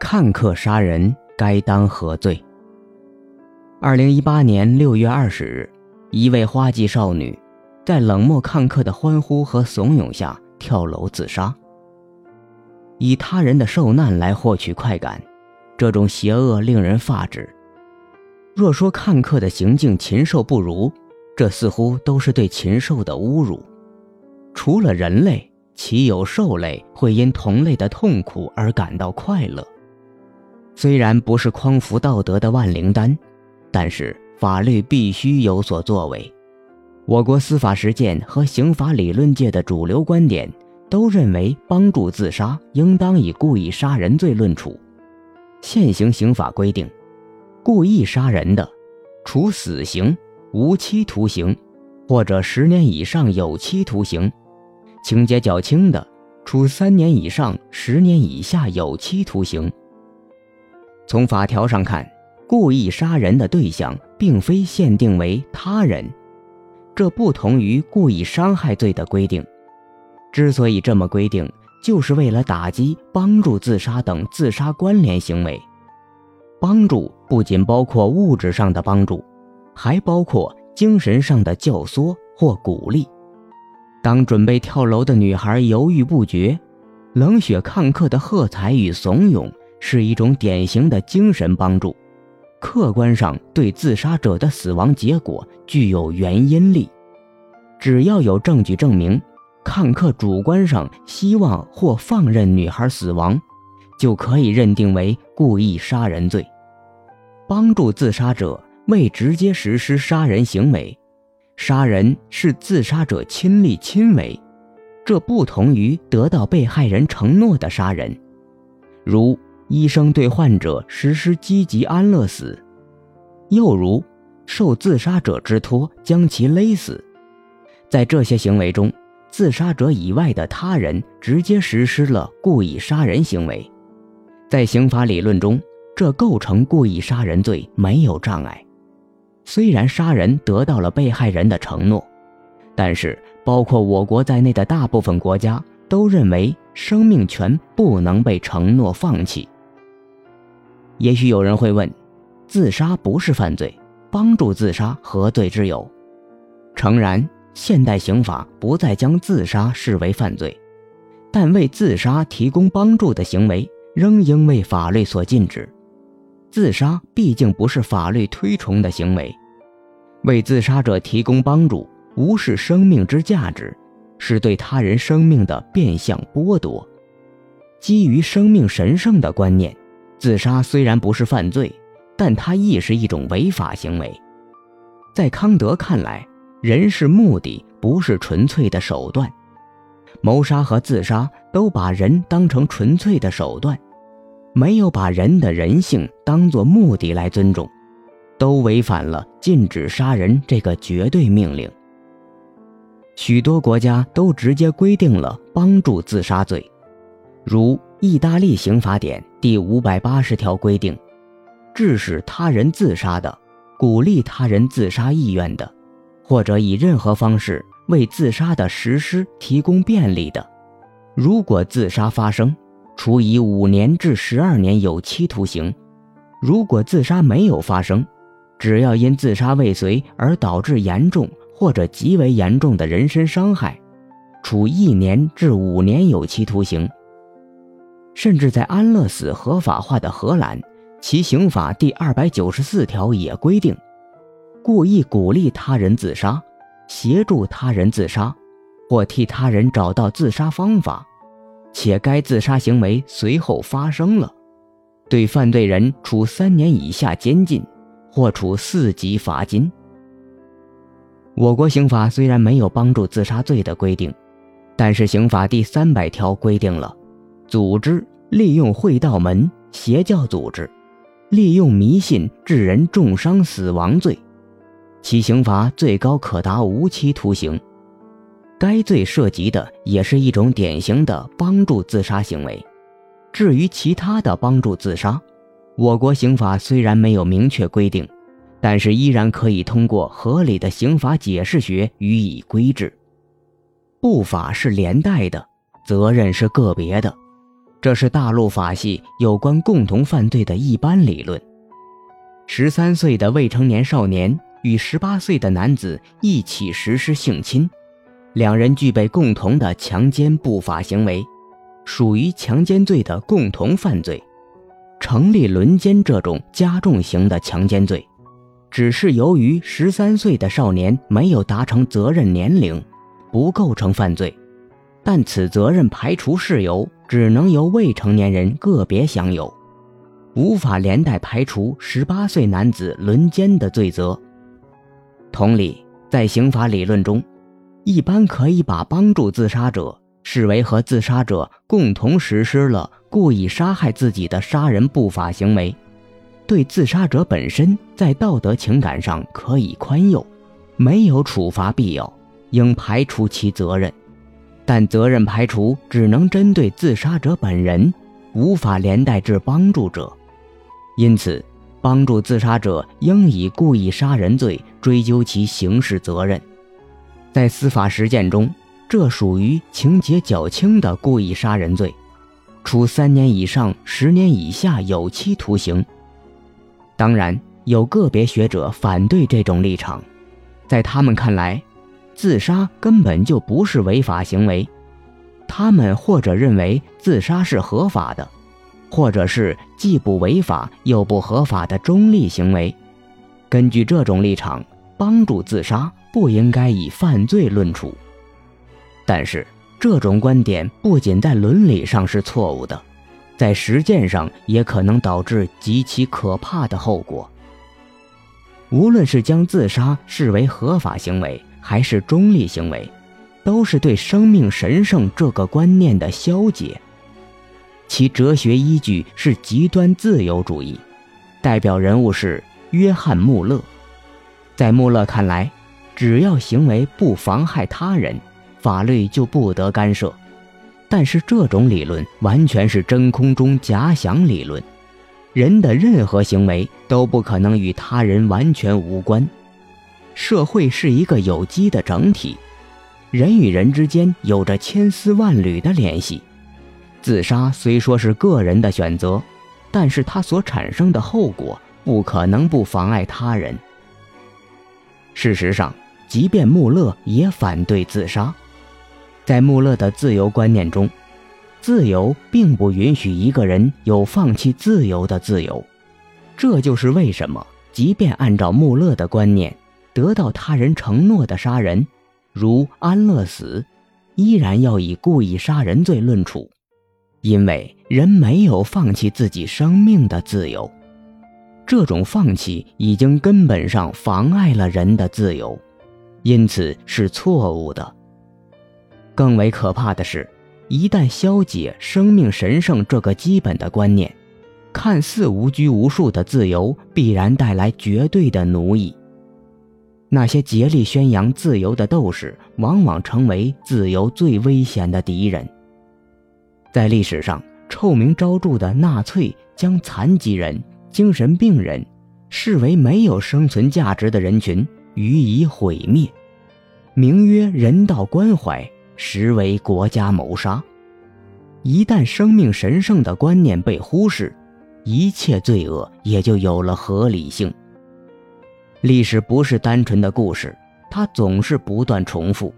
看客杀人该当何罪？二零一八年六月二十日，一位花季少女在冷漠看客的欢呼和怂恿下跳楼自杀，以他人的受难来获取快感，这种邪恶令人发指。若说看客的行径禽兽不如，这似乎都是对禽兽的侮辱。除了人类，岂有兽类会因同类的痛苦而感到快乐？虽然不是匡扶道德的万灵丹，但是法律必须有所作为。我国司法实践和刑法理论界的主流观点都认为，帮助自杀应当以故意杀人罪论处。现行刑法规定，故意杀人的，处死刑、无期徒刑，或者十年以上有期徒刑；情节较轻的，处三年以上十年以下有期徒刑。从法条上看，故意杀人的对象并非限定为他人，这不同于故意伤害罪的规定。之所以这么规定，就是为了打击帮助自杀等自杀关联行为。帮助不仅包括物质上的帮助，还包括精神上的教唆或鼓励。当准备跳楼的女孩犹豫不决，冷血看客的喝彩与怂恿。是一种典型的精神帮助，客观上对自杀者的死亡结果具有原因力。只要有证据证明看客主观上希望或放任女孩死亡，就可以认定为故意杀人罪。帮助自杀者未直接实施杀人行为，杀人是自杀者亲力亲为，这不同于得到被害人承诺的杀人，如。医生对患者实施积极安乐死，又如受自杀者之托将其勒死，在这些行为中，自杀者以外的他人直接实施了故意杀人行为，在刑法理论中，这构成故意杀人罪没有障碍。虽然杀人得到了被害人的承诺，但是包括我国在内的大部分国家都认为生命权不能被承诺放弃。也许有人会问：自杀不是犯罪，帮助自杀何罪之有？诚然，现代刑法不再将自杀视为犯罪，但为自杀提供帮助的行为仍应为法律所禁止。自杀毕竟不是法律推崇的行为，为自杀者提供帮助，无视生命之价值，是对他人生命的变相剥夺。基于生命神圣的观念。自杀虽然不是犯罪，但它亦是一种违法行为。在康德看来，人是目的，不是纯粹的手段。谋杀和自杀都把人当成纯粹的手段，没有把人的人性当作目的来尊重，都违反了禁止杀人这个绝对命令。许多国家都直接规定了帮助自杀罪，如。意大利刑法典第五百八十条规定，致使他人自杀的，鼓励他人自杀意愿的，或者以任何方式为自杀的实施提供便利的，如果自杀发生，处以五年至十二年有期徒刑；如果自杀没有发生，只要因自杀未遂而导致严重或者极为严重的人身伤害，处一年至五年有期徒刑。甚至在安乐死合法化的荷兰，其刑法第二百九十四条也规定，故意鼓励他人自杀、协助他人自杀，或替他人找到自杀方法，且该自杀行为随后发生了，对犯罪人处三年以下监禁，或处四级罚金。我国刑法虽然没有帮助自杀罪的规定，但是刑法第三百条规定了。组织利用会道门、邪教组织，利用迷信致人重伤死亡罪，其刑罚最高可达无期徒刑。该罪涉及的也是一种典型的帮助自杀行为。至于其他的帮助自杀，我国刑法虽然没有明确规定，但是依然可以通过合理的刑法解释学予以规制。不法是连带的，责任是个别的。这是大陆法系有关共同犯罪的一般理论。十三岁的未成年少年与十八岁的男子一起实施性侵，两人具备共同的强奸不法行为，属于强奸罪的共同犯罪，成立轮奸这种加重型的强奸罪。只是由于十三岁的少年没有达成责任年龄，不构成犯罪，但此责任排除事由只能由未成年人个别享有，无法连带排除十八岁男子轮奸的罪责。同理，在刑法理论中，一般可以把帮助自杀者视为和自杀者共同实施了故意杀害自己的杀人不法行为。对自杀者本身，在道德情感上可以宽宥，没有处罚必要，应排除其责任。但责任排除只能针对自杀者本人，无法连带至帮助者。因此，帮助自杀者应以故意杀人罪追究其刑事责任。在司法实践中，这属于情节较轻的故意杀人罪，处三年以上十年以下有期徒刑。当然，有个别学者反对这种立场，在他们看来，自杀根本就不是违法行为。他们或者认为自杀是合法的，或者是既不违法又不合法的中立行为。根据这种立场，帮助自杀不应该以犯罪论处。但是，这种观点不仅在伦理上是错误的。在实践上也可能导致极其可怕的后果。无论是将自杀视为合法行为，还是中立行为，都是对生命神圣这个观念的消解。其哲学依据是极端自由主义，代表人物是约翰·穆勒。在穆勒看来，只要行为不妨害他人，法律就不得干涉。但是这种理论完全是真空中假想理论，人的任何行为都不可能与他人完全无关。社会是一个有机的整体，人与人之间有着千丝万缕的联系。自杀虽说是个人的选择，但是它所产生的后果不可能不妨碍他人。事实上，即便穆勒也反对自杀。在穆勒的自由观念中，自由并不允许一个人有放弃自由的自由。这就是为什么，即便按照穆勒的观念，得到他人承诺的杀人，如安乐死，依然要以故意杀人罪论处，因为人没有放弃自己生命的自由。这种放弃已经根本上妨碍了人的自由，因此是错误的。更为可怕的是，一旦消解生命神圣这个基本的观念，看似无拘无束的自由必然带来绝对的奴役。那些竭力宣扬自由的斗士，往往成为自由最危险的敌人。在历史上，臭名昭著的纳粹将残疾人、精神病人视为没有生存价值的人群，予以毁灭，名曰人道关怀。实为国家谋杀。一旦生命神圣的观念被忽视，一切罪恶也就有了合理性。历史不是单纯的故事，它总是不断重复。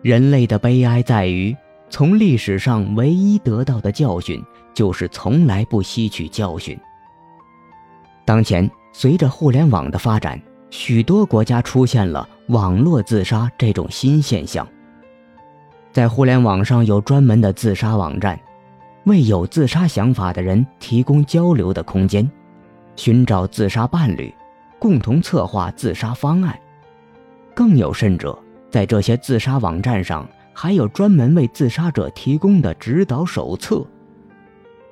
人类的悲哀在于，从历史上唯一得到的教训，就是从来不吸取教训。当前，随着互联网的发展，许多国家出现了网络自杀这种新现象。在互联网上有专门的自杀网站，为有自杀想法的人提供交流的空间，寻找自杀伴侣，共同策划自杀方案。更有甚者，在这些自杀网站上还有专门为自杀者提供的指导手册，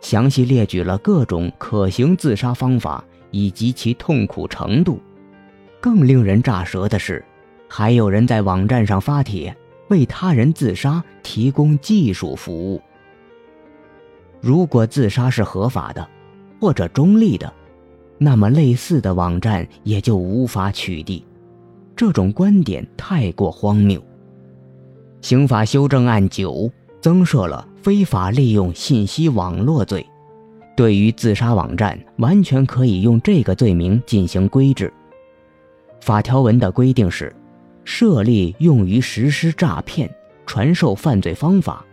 详细列举了各种可行自杀方法以及其痛苦程度。更令人咋舌的是，还有人在网站上发帖。为他人自杀提供技术服务。如果自杀是合法的，或者中立的，那么类似的网站也就无法取缔。这种观点太过荒谬。刑法修正案九增设了非法利用信息网络罪。对于自杀网站，完全可以用这个罪名进行规制。法条文的规定是：设立用于实施诈骗、传授犯罪方法、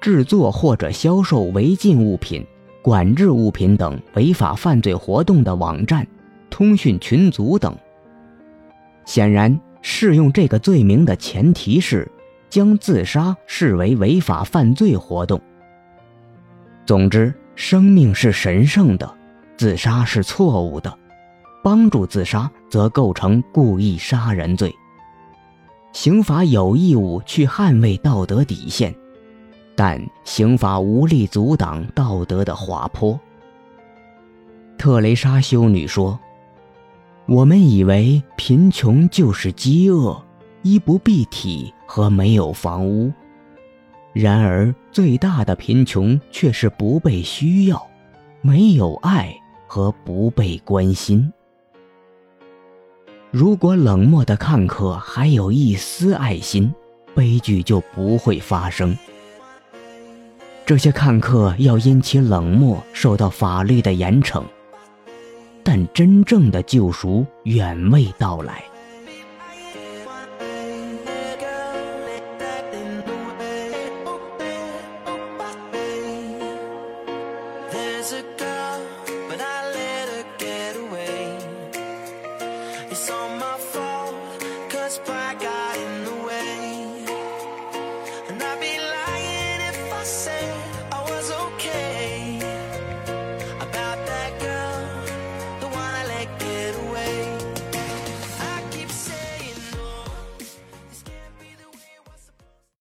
制作或者销售违禁物品、管制物品等违法犯罪活动的网站、通讯群组等。显然，适用这个罪名的前提是将自杀视为违法犯罪活动。总之。生命是神圣的，自杀是错误的，帮助自杀则构成故意杀人罪。刑法有义务去捍卫道德底线，但刑法无力阻挡道德的滑坡。特蕾莎修女说：“我们以为贫穷就是饥饿、衣不蔽体和没有房屋。”然而，最大的贫穷却是不被需要，没有爱和不被关心。如果冷漠的看客还有一丝爱心，悲剧就不会发生。这些看客要因其冷漠受到法律的严惩，但真正的救赎远未到来。It's all my fault, cause.